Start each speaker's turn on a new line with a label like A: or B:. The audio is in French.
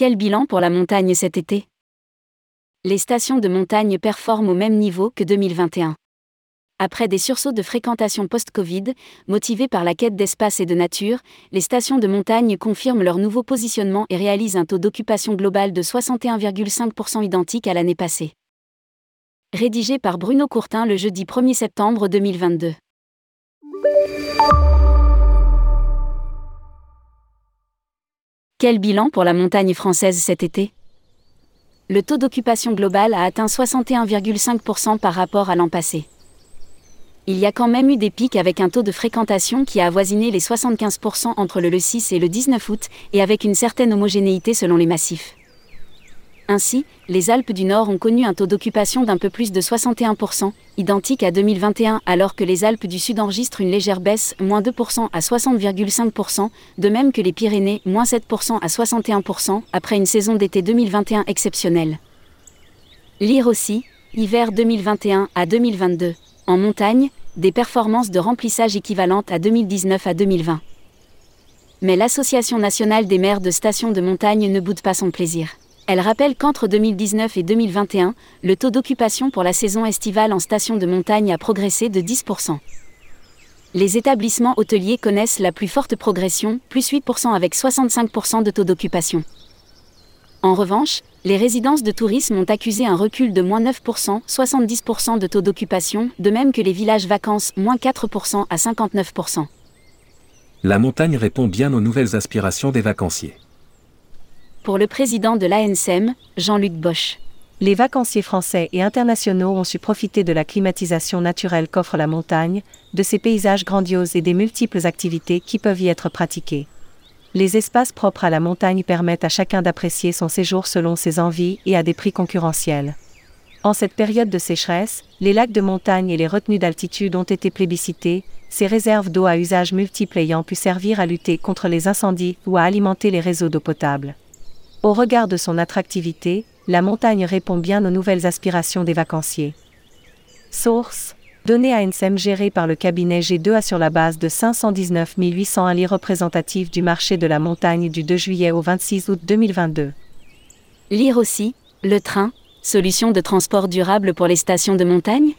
A: Quel bilan pour la montagne cet été? Les stations de montagne performent au même niveau que 2021. Après des sursauts de fréquentation post-Covid, motivés par la quête d'espace et de nature, les stations de montagne confirment leur nouveau positionnement et réalisent un taux d'occupation global de 61,5% identique à l'année passée. Rédigé par Bruno Courtin le jeudi 1er septembre 2022. Quel bilan pour la montagne française cet été? Le taux d'occupation global a atteint 61,5% par rapport à l'an passé. Il y a quand même eu des pics avec un taux de fréquentation qui a avoisiné les 75% entre le 6 et le 19 août, et avec une certaine homogénéité selon les massifs. Ainsi, les Alpes du Nord ont connu un taux d'occupation d'un peu plus de 61%, identique à 2021, alors que les Alpes du Sud enregistrent une légère baisse, moins 2% à 60,5%, de même que les Pyrénées, moins 7% à 61%, après une saison d'été 2021 exceptionnelle. Lire aussi, hiver 2021 à 2022. En montagne, des performances de remplissage équivalentes à 2019 à 2020. Mais l'Association nationale des maires de stations de montagne ne boude pas son plaisir. Elle rappelle qu'entre 2019 et 2021, le taux d'occupation pour la saison estivale en station de montagne a progressé de 10%. Les établissements hôteliers connaissent la plus forte progression, plus 8% avec 65% de taux d'occupation. En revanche, les résidences de tourisme ont accusé un recul de moins 9%, 70% de taux d'occupation, de même que les villages vacances, moins 4% à 59%.
B: La montagne répond bien aux nouvelles aspirations des vacanciers
A: pour le président de l'ANSEM, Jean-Luc Bosch.
C: Les vacanciers français et internationaux ont su profiter de la climatisation naturelle qu'offre la montagne, de ses paysages grandioses et des multiples activités qui peuvent y être pratiquées. Les espaces propres à la montagne permettent à chacun d'apprécier son séjour selon ses envies et à des prix concurrentiels. En cette période de sécheresse, les lacs de montagne et les retenues d'altitude ont été plébiscités, ces réserves d'eau à usage multiple ayant pu servir à lutter contre les incendies ou à alimenter les réseaux d'eau potable. Au regard de son attractivité, la montagne répond bien aux nouvelles aspirations des vacanciers. Source Données ANSEM gérées par le cabinet G2A sur la base de 519 801 lits représentatifs du marché de la montagne du 2 juillet au 26 août 2022.
A: Lire aussi, le train, solution de transport durable pour les stations de montagne?